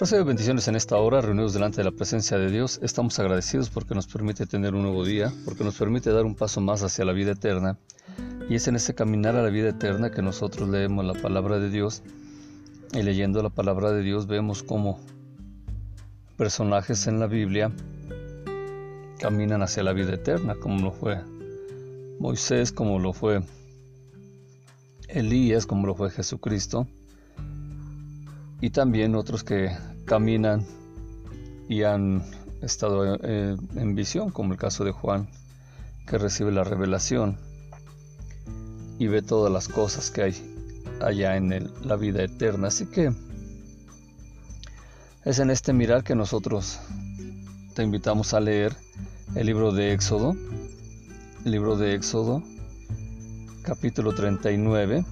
Recibe bendiciones en esta hora, reunidos delante de la presencia de Dios. Estamos agradecidos porque nos permite tener un nuevo día, porque nos permite dar un paso más hacia la vida eterna. Y es en ese caminar a la vida eterna que nosotros leemos la palabra de Dios. Y leyendo la palabra de Dios vemos cómo personajes en la Biblia caminan hacia la vida eterna, como lo fue Moisés, como lo fue Elías, como lo fue Jesucristo y también otros que caminan y han estado eh, en visión, como el caso de Juan, que recibe la revelación y ve todas las cosas que hay allá en la vida eterna. Así que es en este mirar que nosotros te invitamos a leer el libro de Éxodo, el libro de Éxodo, capítulo 39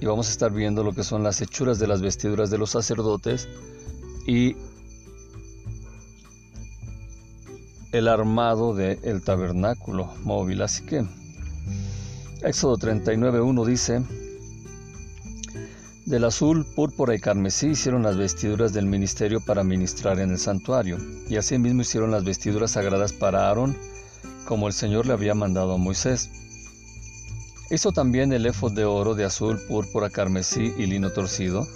y vamos a estar viendo lo que son las hechuras de las vestiduras de los sacerdotes y el armado del tabernáculo móvil. Así que Éxodo 39.1 dice, del azul, púrpura y carmesí hicieron las vestiduras del ministerio para ministrar en el santuario, y asimismo hicieron las vestiduras sagradas para Aarón, como el Señor le había mandado a Moisés. Hizo también el efod de oro, de azul, púrpura, carmesí y lino torcido,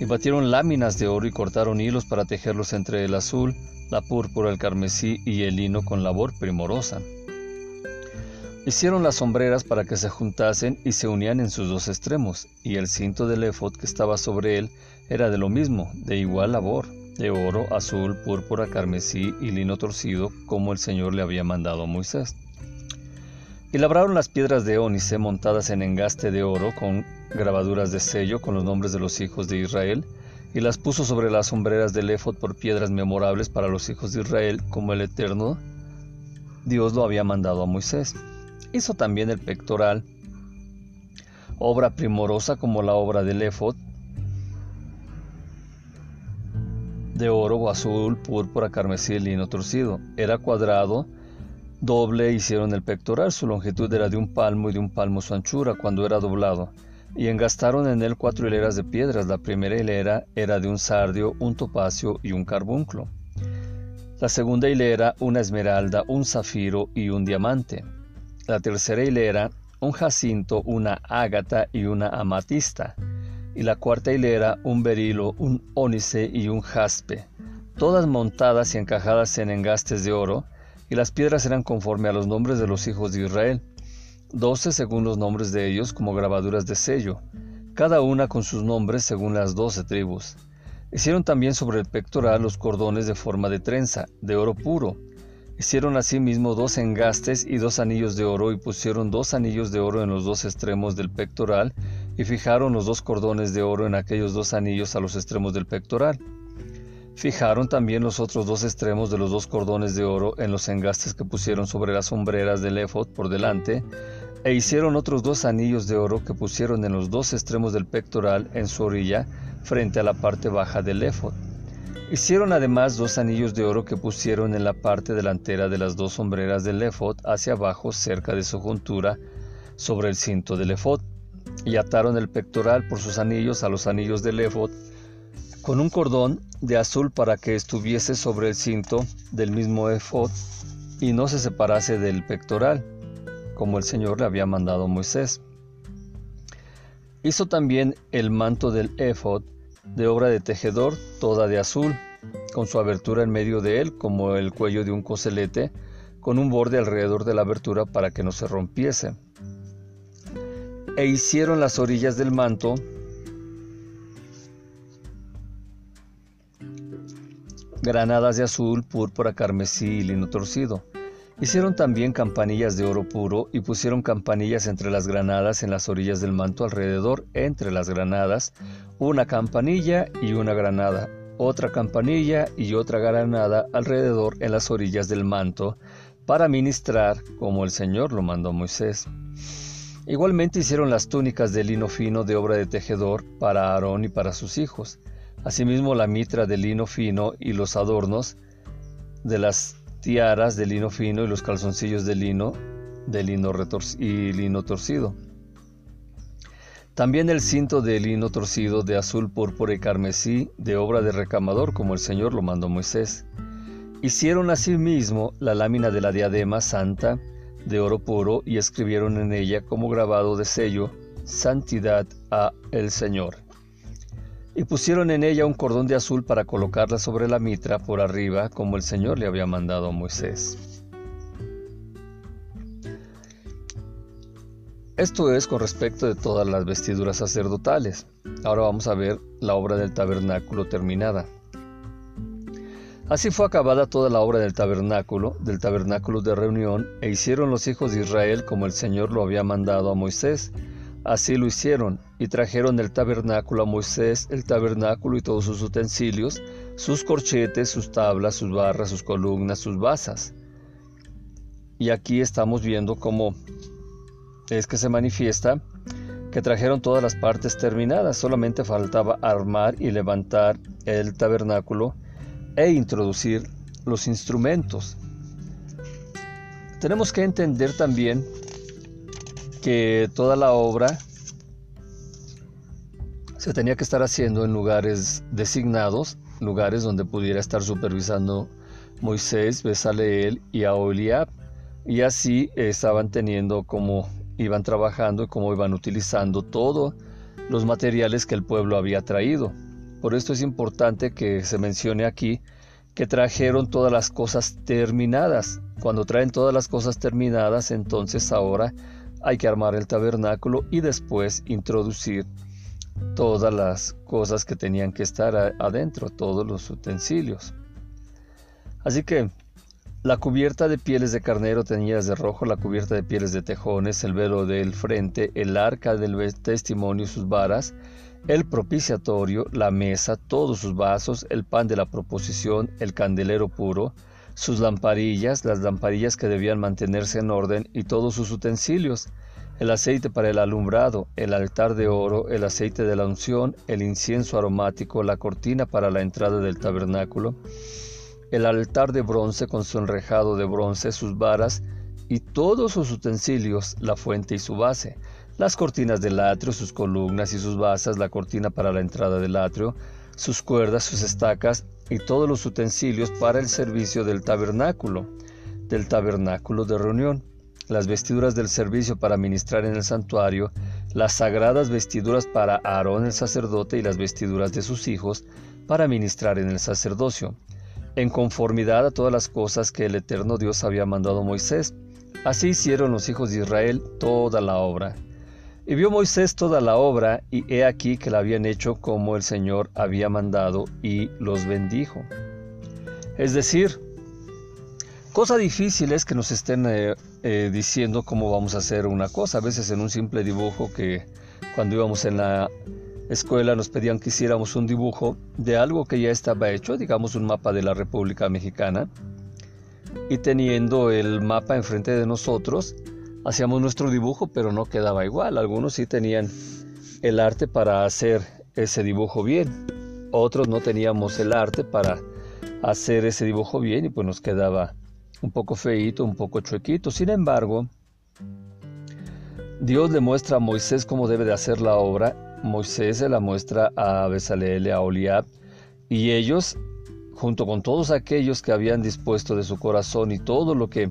y batieron láminas de oro y cortaron hilos para tejerlos entre el azul, la púrpura, el carmesí y el lino con labor primorosa. Hicieron las sombreras para que se juntasen y se unían en sus dos extremos, y el cinto del efod que estaba sobre él era de lo mismo, de igual labor, de oro, azul, púrpura, carmesí y lino torcido, como el Señor le había mandado a Moisés. Y labraron las piedras de ónice montadas en engaste de oro con grabaduras de sello con los nombres de los hijos de Israel, y las puso sobre las sombreras del éfod por piedras memorables para los hijos de Israel, como el Eterno Dios lo había mandado a Moisés. Hizo también el pectoral, obra primorosa como la obra del éfod, de oro, azul, púrpura, carmesí y lino torcido. Era cuadrado, Doble hicieron el pectoral, su longitud era de un palmo y de un palmo su anchura cuando era doblado, y engastaron en él cuatro hileras de piedras. La primera hilera era de un sardio, un topacio y un carbunclo. La segunda hilera, una esmeralda, un zafiro y un diamante. La tercera hilera, un jacinto, una ágata y una amatista. Y la cuarta hilera, un berilo, un ónice y un jaspe, todas montadas y encajadas en engastes de oro, y las piedras eran conforme a los nombres de los hijos de Israel, doce según los nombres de ellos como grabaduras de sello, cada una con sus nombres según las doce tribus. Hicieron también sobre el pectoral los cordones de forma de trenza, de oro puro. Hicieron asimismo dos engastes y dos anillos de oro y pusieron dos anillos de oro en los dos extremos del pectoral y fijaron los dos cordones de oro en aquellos dos anillos a los extremos del pectoral. Fijaron también los otros dos extremos de los dos cordones de oro en los engastes que pusieron sobre las sombreras del efod por delante, e hicieron otros dos anillos de oro que pusieron en los dos extremos del pectoral en su orilla, frente a la parte baja del efod. Hicieron además dos anillos de oro que pusieron en la parte delantera de las dos sombreras del efod hacia abajo cerca de su juntura sobre el cinto del efod, y ataron el pectoral por sus anillos a los anillos del efod con un cordón de azul para que estuviese sobre el cinto del mismo efod y no se separase del pectoral, como el Señor le había mandado a Moisés. Hizo también el manto del efod de obra de tejedor, toda de azul, con su abertura en medio de él, como el cuello de un coselete, con un borde alrededor de la abertura para que no se rompiese. E hicieron las orillas del manto granadas de azul, púrpura, carmesí y lino torcido. Hicieron también campanillas de oro puro y pusieron campanillas entre las granadas en las orillas del manto alrededor, entre las granadas, una campanilla y una granada, otra campanilla y otra granada alrededor en las orillas del manto, para ministrar como el Señor lo mandó a Moisés. Igualmente hicieron las túnicas de lino fino de obra de tejedor para Aarón y para sus hijos. Asimismo la mitra de lino fino y los adornos de las tiaras de lino fino y los calzoncillos de lino de lino y lino torcido. También el cinto de lino torcido de azul, púrpura y carmesí, de obra de recamador, como el Señor lo mandó Moisés. Hicieron asimismo la lámina de la diadema santa de oro puro y escribieron en ella como grabado de sello, Santidad a el Señor. Y pusieron en ella un cordón de azul para colocarla sobre la mitra por arriba, como el Señor le había mandado a Moisés. Esto es con respecto de todas las vestiduras sacerdotales. Ahora vamos a ver la obra del tabernáculo terminada. Así fue acabada toda la obra del tabernáculo, del tabernáculo de reunión, e hicieron los hijos de Israel como el Señor lo había mandado a Moisés. Así lo hicieron, y trajeron del tabernáculo a Moisés el tabernáculo y todos sus utensilios, sus corchetes, sus tablas, sus barras, sus columnas, sus basas. Y aquí estamos viendo cómo es que se manifiesta que trajeron todas las partes terminadas, solamente faltaba armar y levantar el tabernáculo e introducir los instrumentos. Tenemos que entender también que toda la obra se tenía que estar haciendo en lugares designados, lugares donde pudiera estar supervisando Moisés, Besaleel y Aholiab, y así estaban teniendo como iban trabajando y cómo iban utilizando todos los materiales que el pueblo había traído. Por esto es importante que se mencione aquí que trajeron todas las cosas terminadas. Cuando traen todas las cosas terminadas, entonces ahora hay que armar el tabernáculo y después introducir todas las cosas que tenían que estar adentro, todos los utensilios. Así que la cubierta de pieles de carnero teñidas de rojo, la cubierta de pieles de tejones, el velo del frente, el arca del testimonio sus varas, el propiciatorio, la mesa, todos sus vasos, el pan de la proposición, el candelero puro, sus lamparillas, las lamparillas que debían mantenerse en orden y todos sus utensilios, el aceite para el alumbrado, el altar de oro, el aceite de la unción, el incienso aromático, la cortina para la entrada del tabernáculo, el altar de bronce con su enrejado de bronce, sus varas y todos sus utensilios, la fuente y su base, las cortinas del atrio, sus columnas y sus basas, la cortina para la entrada del atrio, sus cuerdas, sus estacas y todos los utensilios para el servicio del tabernáculo, del tabernáculo de reunión, las vestiduras del servicio para ministrar en el santuario, las sagradas vestiduras para Aarón el sacerdote y las vestiduras de sus hijos para ministrar en el sacerdocio, en conformidad a todas las cosas que el eterno Dios había mandado a Moisés. Así hicieron los hijos de Israel toda la obra. Y vio Moisés toda la obra, y he aquí que la habían hecho como el Señor había mandado, y los bendijo. Es decir, cosa difícil es que nos estén eh, eh, diciendo cómo vamos a hacer una cosa. A veces en un simple dibujo que cuando íbamos en la escuela nos pedían que hiciéramos un dibujo de algo que ya estaba hecho, digamos un mapa de la República Mexicana, y teniendo el mapa enfrente de nosotros, hacíamos nuestro dibujo, pero no quedaba igual. Algunos sí tenían el arte para hacer ese dibujo bien, otros no teníamos el arte para hacer ese dibujo bien y pues nos quedaba un poco feito, un poco chuequito. Sin embargo, Dios le muestra a Moisés cómo debe de hacer la obra Moisés se la muestra a Besaleel a Oliab, y ellos, junto con todos aquellos que habían dispuesto de su corazón y todo lo que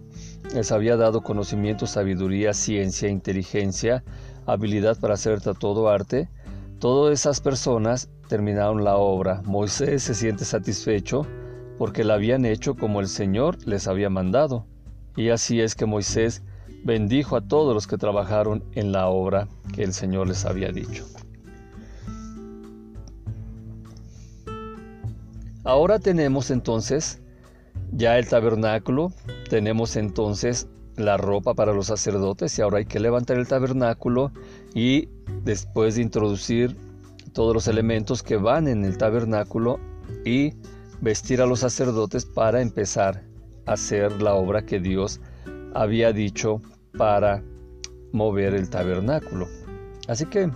les había dado conocimiento, sabiduría, ciencia, inteligencia, habilidad para hacer todo arte, todas esas personas terminaron la obra. Moisés se siente satisfecho porque la habían hecho como el Señor les había mandado. Y así es que Moisés bendijo a todos los que trabajaron en la obra que el Señor les había dicho. Ahora tenemos entonces ya el tabernáculo, tenemos entonces la ropa para los sacerdotes y ahora hay que levantar el tabernáculo y después de introducir todos los elementos que van en el tabernáculo y vestir a los sacerdotes para empezar a hacer la obra que Dios había dicho para mover el tabernáculo. Así que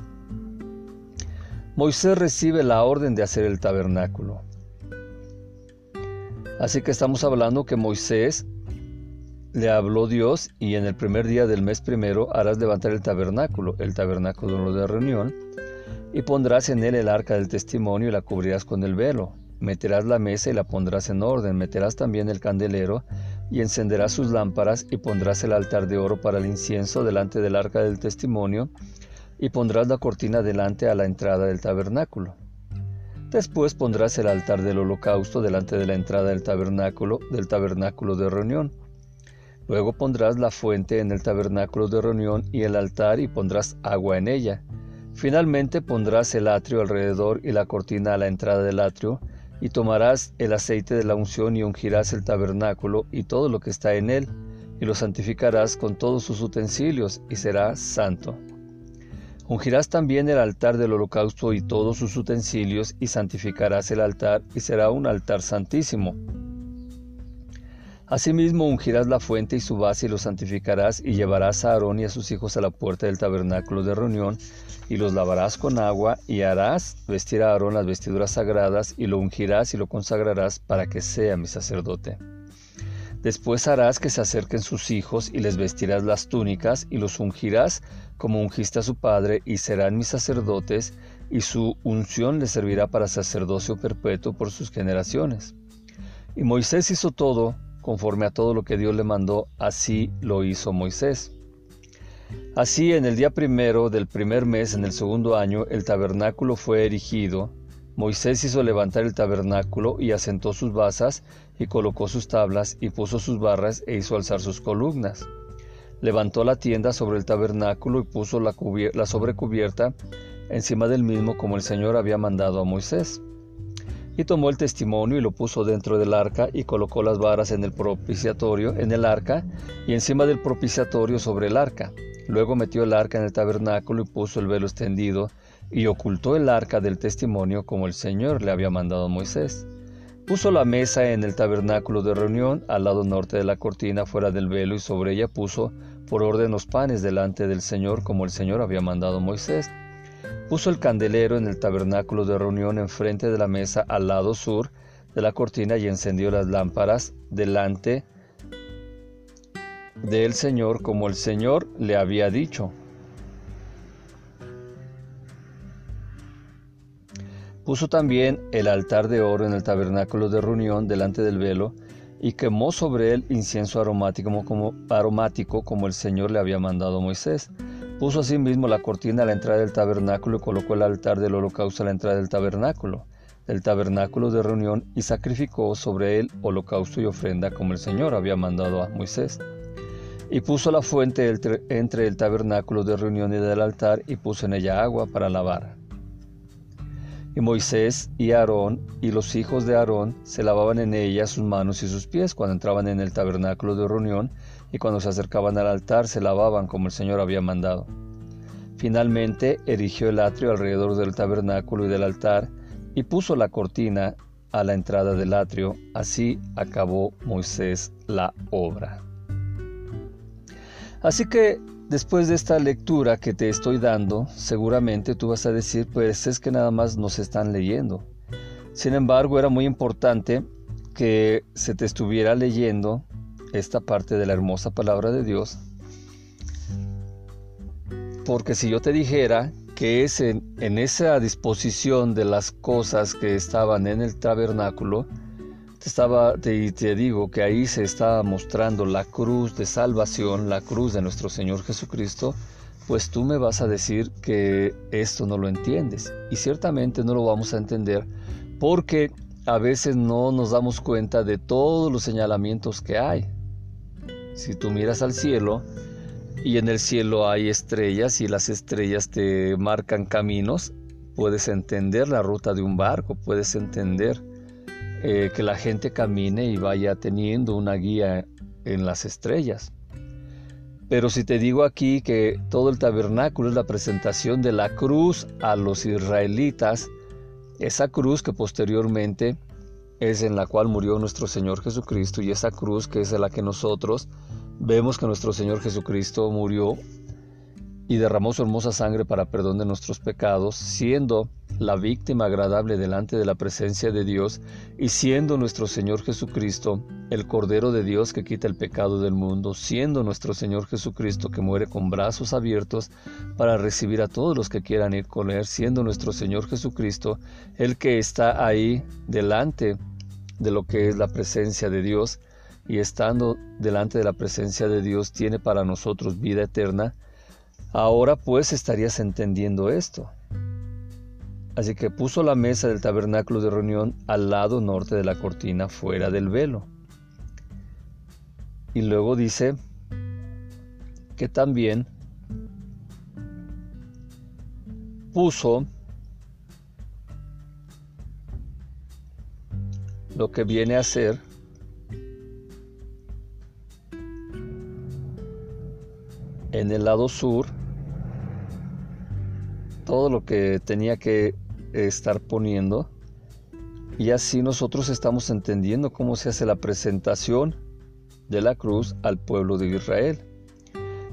Moisés recibe la orden de hacer el tabernáculo. Así que estamos hablando que Moisés le habló Dios y en el primer día del mes primero harás levantar el tabernáculo, el tabernáculo de reunión, y pondrás en él el arca del testimonio y la cubrirás con el velo. Meterás la mesa y la pondrás en orden, meterás también el candelero y encenderás sus lámparas y pondrás el altar de oro para el incienso delante del arca del testimonio y pondrás la cortina delante a la entrada del tabernáculo. Después pondrás el altar del holocausto delante de la entrada del tabernáculo, del tabernáculo de reunión. Luego pondrás la fuente en el tabernáculo de reunión y el altar y pondrás agua en ella. Finalmente pondrás el atrio alrededor y la cortina a la entrada del atrio, y tomarás el aceite de la unción y ungirás el tabernáculo y todo lo que está en él, y lo santificarás con todos sus utensilios, y será santo. Ungirás también el altar del holocausto y todos sus utensilios, y santificarás el altar, y será un altar santísimo. Asimismo ungirás la fuente y su base y lo santificarás, y llevarás a Aarón y a sus hijos a la puerta del tabernáculo de reunión, y los lavarás con agua, y harás vestir a Aarón las vestiduras sagradas, y lo ungirás y lo consagrarás para que sea mi sacerdote. Después harás que se acerquen sus hijos y les vestirás las túnicas y los ungirás como ungiste a su padre y serán mis sacerdotes y su unción les servirá para sacerdocio perpetuo por sus generaciones. Y Moisés hizo todo conforme a todo lo que Dios le mandó, así lo hizo Moisés. Así en el día primero del primer mes en el segundo año el tabernáculo fue erigido Moisés hizo levantar el tabernáculo y asentó sus basas y colocó sus tablas y puso sus barras e hizo alzar sus columnas. Levantó la tienda sobre el tabernáculo y puso la, la sobrecubierta encima del mismo como el Señor había mandado a Moisés. Y tomó el testimonio y lo puso dentro del arca y colocó las varas en el propiciatorio, en el arca, y encima del propiciatorio sobre el arca. Luego metió el arca en el tabernáculo y puso el velo extendido y ocultó el arca del testimonio como el Señor le había mandado a Moisés. Puso la mesa en el tabernáculo de reunión al lado norte de la cortina fuera del velo y sobre ella puso por orden los panes delante del Señor como el Señor había mandado a Moisés. Puso el candelero en el tabernáculo de reunión enfrente de la mesa al lado sur de la cortina y encendió las lámparas delante del Señor como el Señor le había dicho. Puso también el altar de oro en el tabernáculo de reunión delante del velo y quemó sobre él incienso aromático como, el Señor le había mandado a Moisés. Puso asimismo la cortina a la entrada del tabernáculo y colocó el altar del holocausto a la entrada del tabernáculo, del tabernáculo de reunión y sacrificó sobre él holocausto y ofrenda como el Señor había mandado a Moisés. Y puso la fuente entre el tabernáculo de reunión y del altar y puso en ella agua para lavar. Y Moisés y Aarón y los hijos de Aarón se lavaban en ella sus manos y sus pies cuando entraban en el tabernáculo de reunión y cuando se acercaban al altar se lavaban como el Señor había mandado. Finalmente erigió el atrio alrededor del tabernáculo y del altar y puso la cortina a la entrada del atrio. Así acabó Moisés la obra. Así que Después de esta lectura que te estoy dando, seguramente tú vas a decir, pues es que nada más nos están leyendo. Sin embargo, era muy importante que se te estuviera leyendo esta parte de la hermosa palabra de Dios. Porque si yo te dijera que es en, esa disposición de las cosas que estaban en el tabernáculo, te, estaba, te, te digo que ahí se está mostrando la cruz de salvación, la cruz de nuestro Señor Jesucristo, pues tú me vas a decir que esto no lo entiendes. Y ciertamente no lo vamos a entender porque a veces no nos damos cuenta de todos los señalamientos que hay. Si tú miras al cielo y en el cielo hay estrellas y las estrellas te marcan caminos, puedes entender la ruta de un barco, puedes entender eh, que la gente camine y vaya teniendo una guía en las estrellas. Pero si te digo aquí que todo el tabernáculo es la presentación de la cruz a los israelitas, esa cruz que posteriormente es en la cual murió nuestro Señor Jesucristo y esa cruz que es en la que nosotros vemos que nuestro Señor Jesucristo murió y derramó su hermosa sangre para perdón de nuestros pecados, siendo la víctima agradable delante de la presencia de Dios, y siendo nuestro Señor Jesucristo el Cordero de Dios que quita el pecado del mundo, siendo nuestro Señor Jesucristo que muere con brazos abiertos para recibir a todos los que quieran ir con él, siendo nuestro Señor Jesucristo el que está ahí delante de lo que es la presencia de Dios, y estando delante de la presencia de Dios tiene para nosotros vida eterna, ahora pues estarías entendiendo esto. Así que puso la mesa del tabernáculo de reunión al lado norte de la cortina, fuera del velo. Y luego dice que también puso lo que viene a ser en el lado sur todo lo que tenía que estar poniendo y así nosotros estamos entendiendo cómo se hace la presentación de la cruz al pueblo de Israel.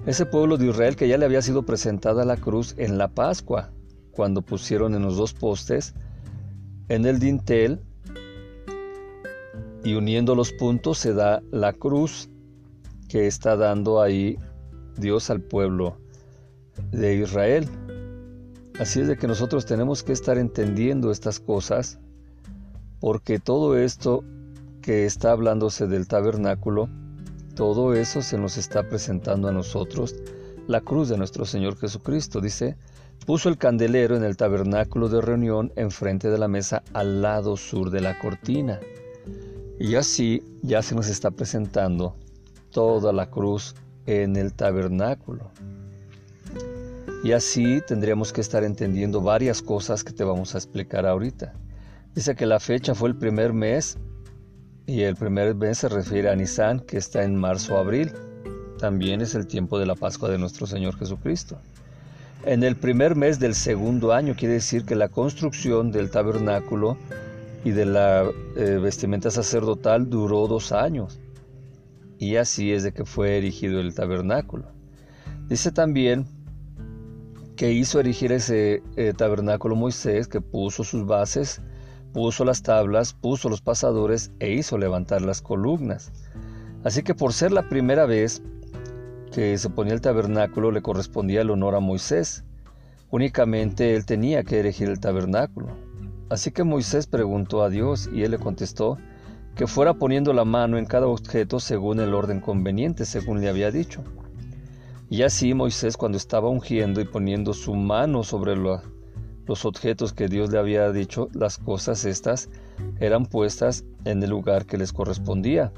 Ese pueblo de Israel que ya le había sido presentada la cruz en la Pascua, cuando pusieron en los dos postes, en el dintel, y uniendo los puntos se da la cruz que está dando ahí Dios al pueblo de Israel. Así es de que nosotros tenemos que estar entendiendo estas cosas, porque todo esto que está hablándose del tabernáculo, todo eso se nos está presentando a nosotros, la cruz de nuestro Señor Jesucristo. Dice, puso el candelero en el tabernáculo de reunión enfrente de la mesa al lado sur de la cortina. Y así ya se nos está presentando toda la cruz en el tabernáculo. Y así tendríamos que estar entendiendo varias cosas que te vamos a explicar ahorita. Dice que la fecha fue el primer mes y el primer mes se refiere a Nisan, que está en marzo-abril. También es el tiempo de la Pascua de nuestro Señor Jesucristo. En el primer mes del segundo año quiere decir que la construcción del tabernáculo y de la eh, vestimenta sacerdotal duró dos años. Y así es de que fue erigido el tabernáculo. Dice también que hizo erigir ese eh, tabernáculo Moisés, que puso sus bases, puso las tablas, puso los pasadores e hizo levantar las columnas. Así que por ser la primera vez que se ponía el tabernáculo le correspondía el honor a Moisés. Únicamente él tenía que erigir el tabernáculo. Así que Moisés preguntó a Dios y él le contestó que fuera poniendo la mano en cada objeto según el orden conveniente, según le había dicho. Y así Moisés cuando estaba ungiendo y poniendo su mano sobre los objetos que Dios le había dicho, las cosas estas eran puestas en el lugar que les correspondía.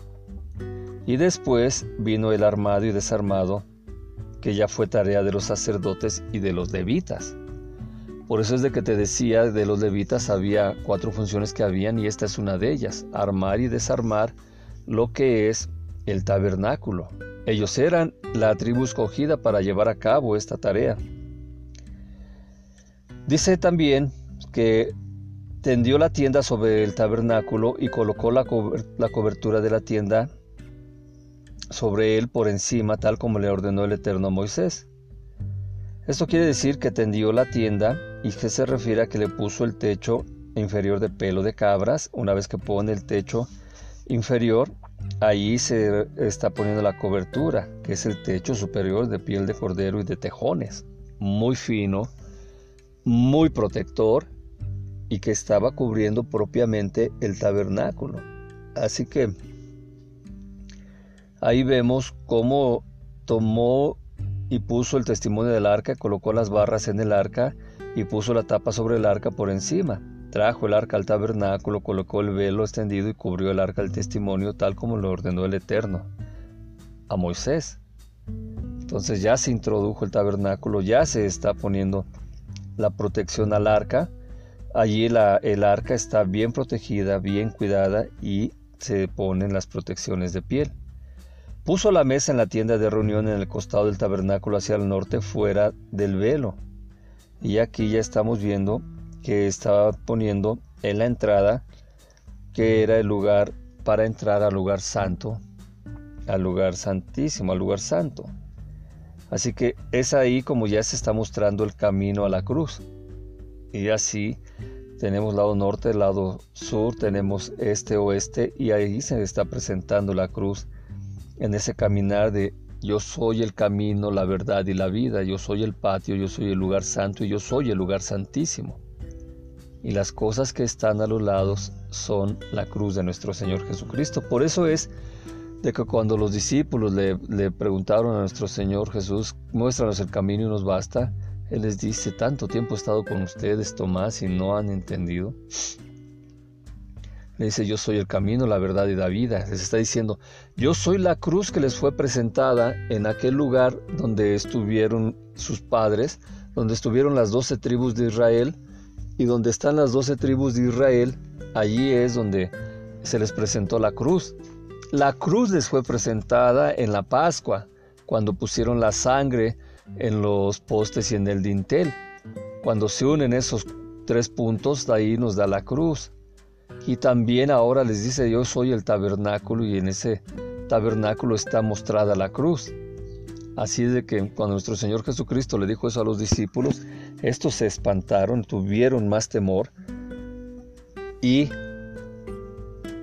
Y después vino el armado y desarmado, que ya fue tarea de los sacerdotes y de los levitas. Por eso es de que te decía, de los levitas había cuatro funciones que habían y esta es una de ellas, armar y desarmar lo que es el tabernáculo. Ellos eran la tribu escogida para llevar a cabo esta tarea. Dice también que tendió la tienda sobre el tabernáculo y colocó la, cobertura de la tienda sobre él por encima, tal como le ordenó el Eterno Moisés. Esto quiere decir que tendió la tienda y que se refiere a que le puso el techo inferior de pelo de cabras. Una vez que pone el techo inferior, Ahí se está poniendo la cobertura, que es el techo superior de piel de cordero y de tejones, muy fino, muy protector y que estaba cubriendo propiamente el tabernáculo. Así que ahí vemos cómo tomó y puso el testimonio del arca, colocó las barras en el arca y puso la tapa sobre el arca por encima. Trajo el arca al tabernáculo, colocó el velo extendido y cubrió el arca del testimonio tal como lo ordenó el Eterno a Moisés. Entonces ya se introdujo el tabernáculo, ya se está poniendo la protección al arca. Allí el arca está bien protegida, bien cuidada y se ponen las protecciones de piel. Puso la mesa en la tienda de reunión en el costado del tabernáculo hacia el norte fuera del velo. Y aquí ya estamos viendo que estaba poniendo en la entrada, que era el lugar para entrar al lugar santo, al lugar santísimo, al lugar santo. Así que es ahí como ya se está mostrando el camino a la cruz. Y así tenemos lado norte, lado sur, tenemos este, oeste y ahí se está presentando la cruz en ese caminar de yo soy el camino, la verdad y la vida, yo soy el patio, yo soy el lugar santo y yo soy el lugar santísimo. Y las cosas que están a los lados son la cruz de nuestro Señor Jesucristo. Por eso es de que cuando los discípulos le, le preguntaron a nuestro Señor Jesús, muéstranos el camino y nos basta, Él les dice, tanto tiempo he estado con ustedes, Tomás, y no han entendido. Le dice, yo soy el camino, la verdad y la vida. Les está diciendo, yo soy la cruz que les fue presentada en aquel lugar donde estuvieron sus padres, donde estuvieron las doce tribus de Israel, y donde están las doce tribus de Israel, allí es donde se les presentó la cruz. La cruz les fue presentada en la Pascua, cuando pusieron la sangre en los postes y en el dintel. Cuando se unen esos tres puntos, de ahí nos da la cruz. Y también ahora les dice, yo soy el tabernáculo y en ese tabernáculo está mostrada la cruz. Así de que cuando nuestro Señor Jesucristo le dijo eso a los discípulos, estos se espantaron, tuvieron más temor y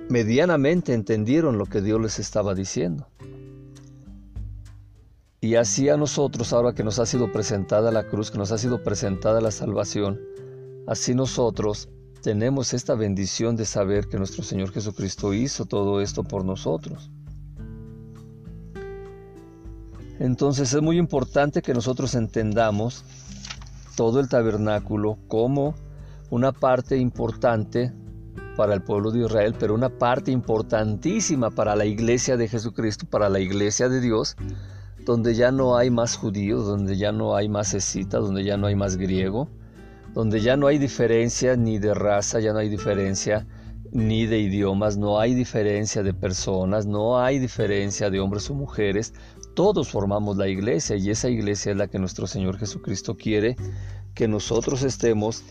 medianamente entendieron lo que Dios les estaba diciendo. Y así a nosotros, ahora que nos ha sido presentada la cruz, que nos ha sido presentada la salvación, así nosotros tenemos esta bendición de saber que nuestro Señor Jesucristo hizo todo esto por nosotros. Entonces es muy importante que nosotros entendamos todo el tabernáculo como una parte importante para el pueblo de Israel, pero una parte importantísima para la iglesia de Jesucristo, para la iglesia de Dios, donde ya no hay más judíos, donde ya no hay más escitas, donde ya no hay más griego, donde ya no hay diferencia ni de raza, ya no hay diferencia ni de idiomas, no hay diferencia de personas, no hay diferencia de hombres o mujeres, todos formamos la iglesia y esa iglesia es la que nuestro Señor Jesucristo quiere que nosotros estemos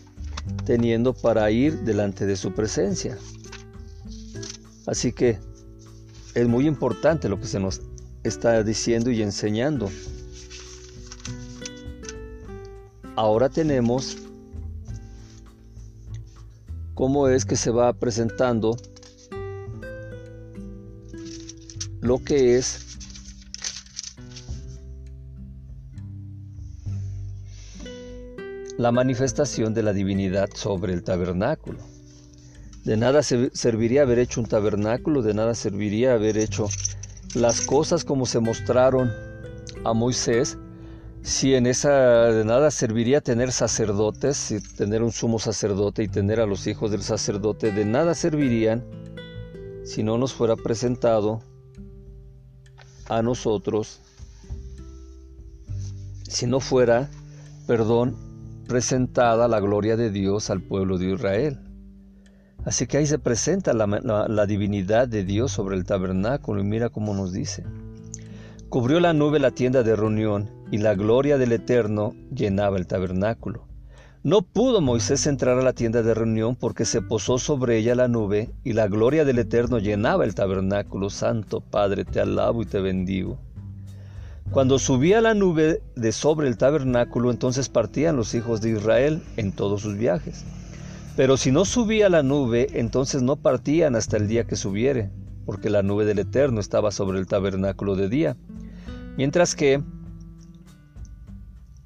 teniendo para ir delante de su presencia. Así que es muy importante lo que se nos está diciendo y enseñando. Ahora tenemos cómo es que se va presentando lo que es la manifestación de la divinidad sobre el tabernáculo. De nada serviría haber hecho un tabernáculo, de nada serviría haber hecho las cosas como se mostraron a Moisés si en esa de nada serviría tener sacerdotes, tener un sumo sacerdote y tener a los hijos del sacerdote, de nada servirían si no nos fuera presentado a nosotros, si no fuera, perdón, presentada la gloria de Dios al pueblo de Israel. Así que ahí se presenta la, divinidad de Dios sobre el tabernáculo y mira cómo nos dice. Cubrió la nube la tienda de reunión, y la gloria del Eterno llenaba el tabernáculo. No pudo Moisés entrar a la tienda de reunión porque se posó sobre ella la nube, y la gloria del Eterno llenaba el tabernáculo. Santo Padre, te alabo y te bendigo. Cuando subía la nube de sobre el tabernáculo, entonces partían los hijos de Israel en todos sus viajes. Pero si no subía la nube, entonces no partían hasta el día que subiere, porque la nube del Eterno estaba sobre el tabernáculo de día mientras que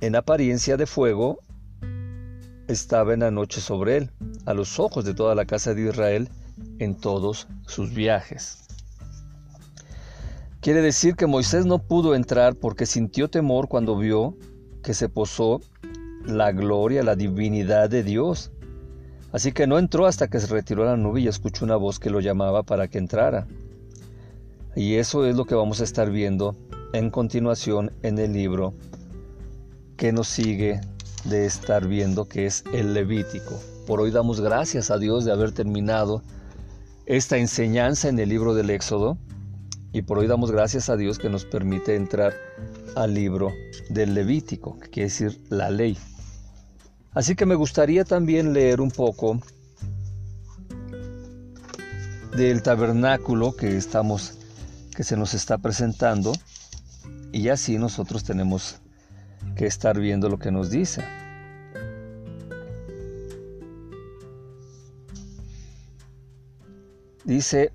en apariencia de fuego estaba en la noche sobre él, a los ojos de toda la casa de Israel en todos sus viajes. Quiere decir que Moisés no pudo entrar porque sintió temor cuando vio que se posó la gloria, la divinidad de Dios. Así que no entró hasta que se retiró la nube y escuchó una voz que lo llamaba para que entrara. Y eso es lo que vamos a estar viendo en continuación en el libro que nos sigue de estar viendo que es el Levítico. Por hoy damos gracias a Dios de haber terminado esta enseñanza en el libro del Éxodo y por hoy damos gracias a Dios que nos permite entrar al libro del Levítico, que quiere decir la ley. Así que me gustaría también leer un poco del tabernáculo que estamos que se nos está presentando y así nosotros tenemos que estar viendo lo que nos dice. Dice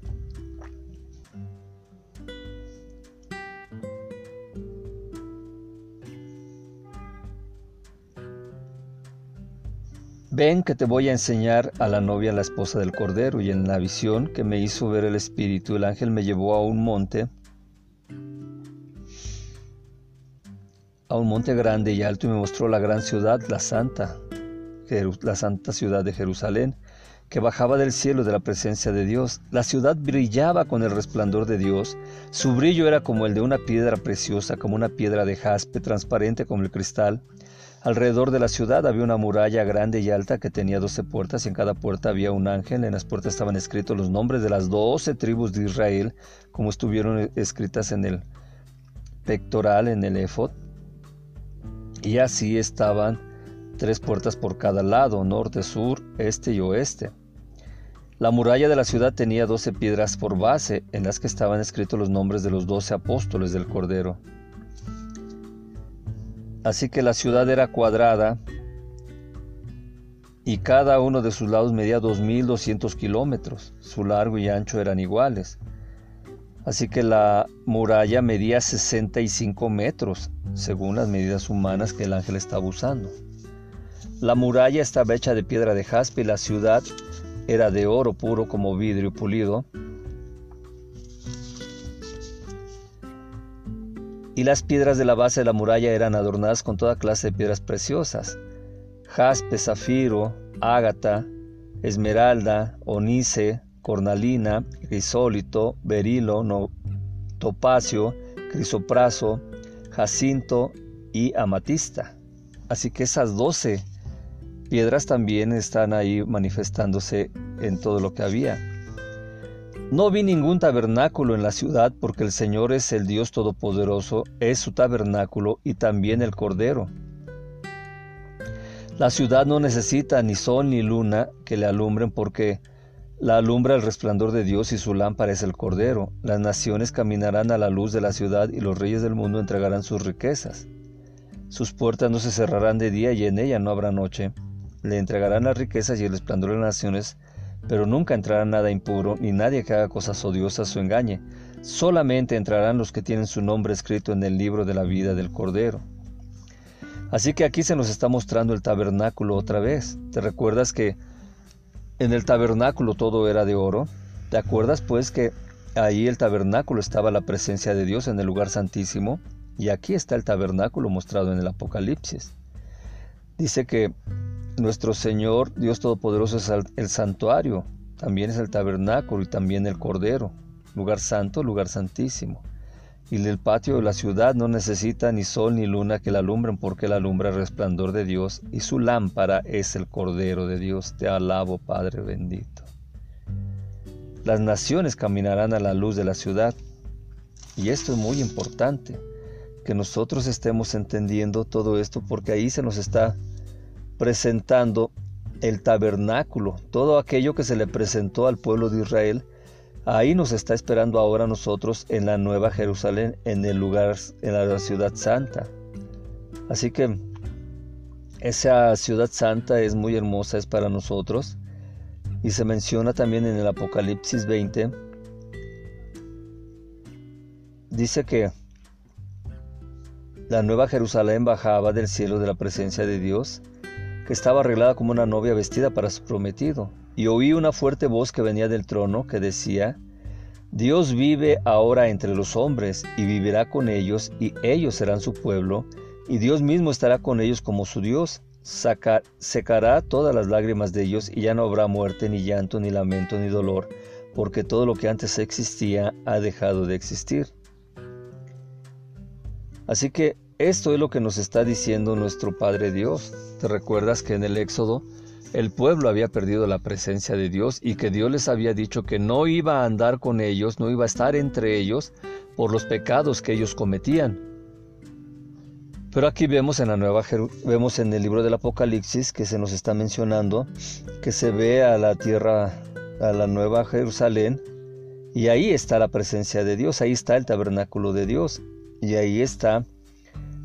Ven que te voy a enseñar a la novia, la esposa del Cordero, y en la visión que me hizo ver el Espíritu, el ángel me llevó a un monte, a un monte grande y alto, y me mostró la gran ciudad, la santa, la santa ciudad de Jerusalén, que bajaba del cielo de la presencia de Dios. La ciudad brillaba con el resplandor de Dios, su brillo era como el de una piedra preciosa, como una piedra de jaspe, transparente como el cristal. Alrededor de la ciudad había una muralla grande y alta que tenía doce puertas y en cada puerta había un ángel. En las puertas estaban escritos los nombres de las doce tribus de Israel, como estuvieron escritas en el pectoral, en el efod. Y así estaban tres puertas por cada lado, norte, sur, este y oeste. La muralla de la ciudad tenía doce piedras por base, en las que estaban escritos los nombres de los doce apóstoles del Cordero. Así que la ciudad era cuadrada y cada uno de sus lados medía 2.200 kilómetros. Su largo y ancho eran iguales. Así que la muralla medía 65 metros, según las medidas humanas que el ángel estaba usando. La muralla estaba hecha de piedra de jaspe y la ciudad era de oro puro como vidrio pulido y las piedras de la base de la muralla eran adornadas con toda clase de piedras preciosas, jaspe, zafiro, ágata, esmeralda, onice, cornalina, crisólito, berilo, topacio, crisopraso, jacinto y amatista. Así que esas doce piedras también están ahí manifestándose en todo lo que había. No vi ningún tabernáculo en la ciudad porque el Señor es el Dios Todopoderoso, es su tabernáculo y también el Cordero. La ciudad no necesita ni sol ni luna que le alumbren porque la alumbra el resplandor de Dios y su lámpara es el Cordero. Las naciones caminarán a la luz de la ciudad y los reyes del mundo entregarán sus riquezas. Sus puertas no se cerrarán de día y en ella no habrá noche. Le entregarán las riquezas y el resplandor de las naciones pero nunca entrará nada impuro, ni nadie que haga cosas odiosas o engañe. Solamente entrarán los que tienen su nombre escrito en el libro de la vida del Cordero. Así que aquí se nos está mostrando el tabernáculo otra vez. ¿Te recuerdas que en el tabernáculo todo era de oro? ¿Te acuerdas pues que ahí el tabernáculo estaba la presencia de Dios en el lugar santísimo? Y aquí está el tabernáculo mostrado en el Apocalipsis. Dice que nuestro Señor, Dios Todopoderoso, es el santuario, también es el tabernáculo y también el cordero, lugar santo, lugar santísimo. Y el patio de la ciudad no necesita ni sol ni luna que la alumbren, porque la alumbra el resplandor de Dios, y su lámpara es el cordero de Dios. Te alabo, Padre bendito. Las naciones caminarán a la luz de la ciudad. Y esto es muy importante, que nosotros estemos entendiendo todo esto, porque ahí se nos está presentando el tabernáculo, todo aquello que se le presentó al pueblo de Israel, ahí nos está esperando ahora nosotros en la Nueva Jerusalén, en el lugar, en la ciudad santa. Así que esa ciudad santa es muy hermosa, es para nosotros. Y se menciona también en el Apocalipsis 20. Dice que la Nueva Jerusalén bajaba del cielo de la presencia de Dios que estaba arreglada como una novia vestida para su prometido, y oí una fuerte voz que venía del trono que decía, Dios vive ahora entre los hombres y vivirá con ellos, y ellos serán su pueblo, y Dios mismo estará con ellos como su Dios. secará todas las lágrimas de ellos, y ya no habrá muerte, ni llanto, ni lamento, ni dolor, porque todo lo que antes existía ha dejado de existir. Así que esto es lo que nos está diciendo nuestro Padre Dios. ¿Te recuerdas que en el Éxodo el pueblo había perdido la presencia de Dios y que Dios les había dicho que no iba a andar con ellos, no iba a estar entre ellos por los pecados que ellos cometían? Pero aquí vemos en la nueva vemos en el libro del Apocalipsis que se nos está mencionando que se ve a la tierra a la nueva Jerusalén y ahí está la presencia de Dios, ahí está el tabernáculo de Dios y ahí está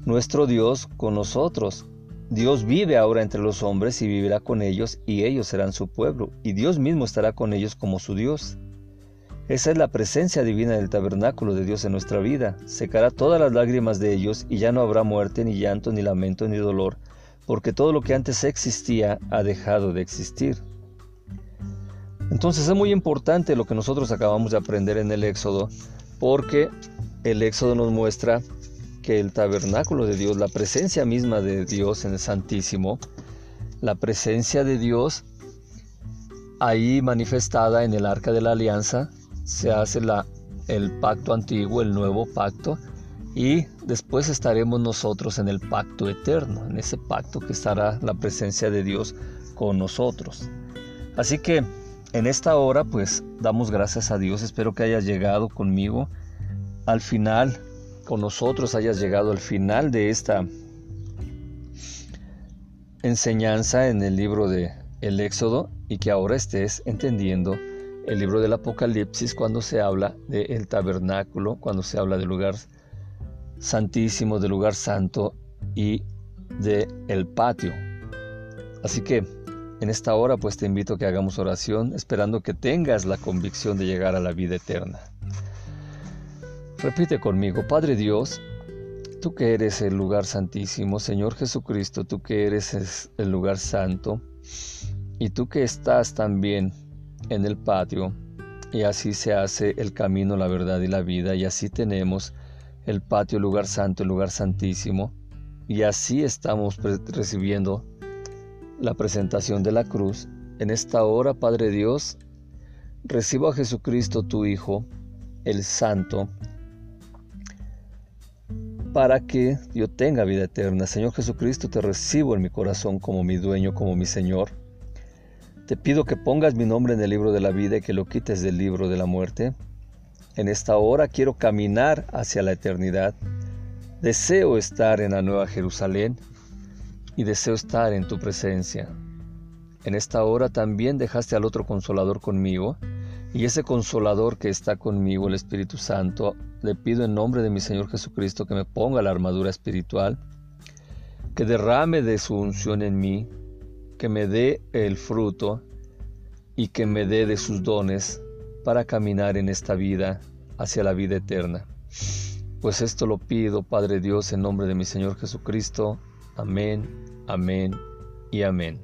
nuestro Dios con nosotros. Dios vive ahora entre los hombres y vivirá con ellos y ellos serán su pueblo y Dios mismo estará con ellos como su Dios. Esa es la presencia divina del tabernáculo de Dios en nuestra vida. Secará todas las lágrimas de ellos y ya no habrá muerte, ni llanto, ni lamento, ni dolor, porque todo lo que antes existía ha dejado de existir. Entonces es muy importante lo que nosotros acabamos de aprender en el Éxodo, porque el Éxodo nos muestra que el tabernáculo de Dios, la presencia misma de Dios en el Santísimo, la presencia de Dios ahí manifestada en el arca de la alianza, se hace la, el pacto antiguo, el nuevo pacto, y después estaremos nosotros en el pacto eterno, en ese pacto que estará la presencia de Dios con nosotros. Así que en esta hora pues damos gracias a Dios, espero que hayas llegado conmigo al final, con nosotros hayas llegado al final de esta enseñanza en el libro de el Éxodo y que ahora estés entendiendo el libro del Apocalipsis cuando se habla del tabernáculo, cuando se habla del lugar santísimo, del lugar santo y del el patio. Así que en esta hora pues te invito a que hagamos oración esperando que tengas la convicción de llegar a la vida eterna. Repite conmigo, Padre Dios, tú que eres el lugar santísimo, Señor Jesucristo, tú que eres el lugar santo, y tú que estás también en el patio, y así se hace el camino, la verdad y la vida, y así tenemos el patio, el lugar santo, el lugar santísimo, y así estamos recibiendo la presentación de la cruz. En esta hora, Padre Dios, recibo a Jesucristo, tu Hijo, el Santo, para que yo tenga vida eterna. Señor Jesucristo, te recibo en mi corazón como mi dueño, como mi Señor. Te pido que pongas mi nombre en el libro de la vida y que lo quites del libro de la muerte. En esta hora quiero caminar hacia la eternidad. Deseo estar en la nueva Jerusalén y deseo estar en tu presencia. En esta hora también dejaste al otro consolador conmigo, y ese consolador que está conmigo, el Espíritu Santo, le pido en nombre de mi Señor Jesucristo que me ponga la armadura espiritual, que derrame de su unción en mí, que me dé el fruto y que me dé de sus dones para caminar en esta vida hacia la vida eterna. Pues esto lo pido, Padre Dios, en nombre de mi Señor Jesucristo. Amén, amén y amén.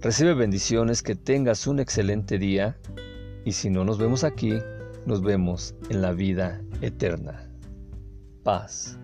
Recibe bendiciones, que tengas un excelente día y si no nos vemos aquí, nos vemos en la vida eterna. Paz.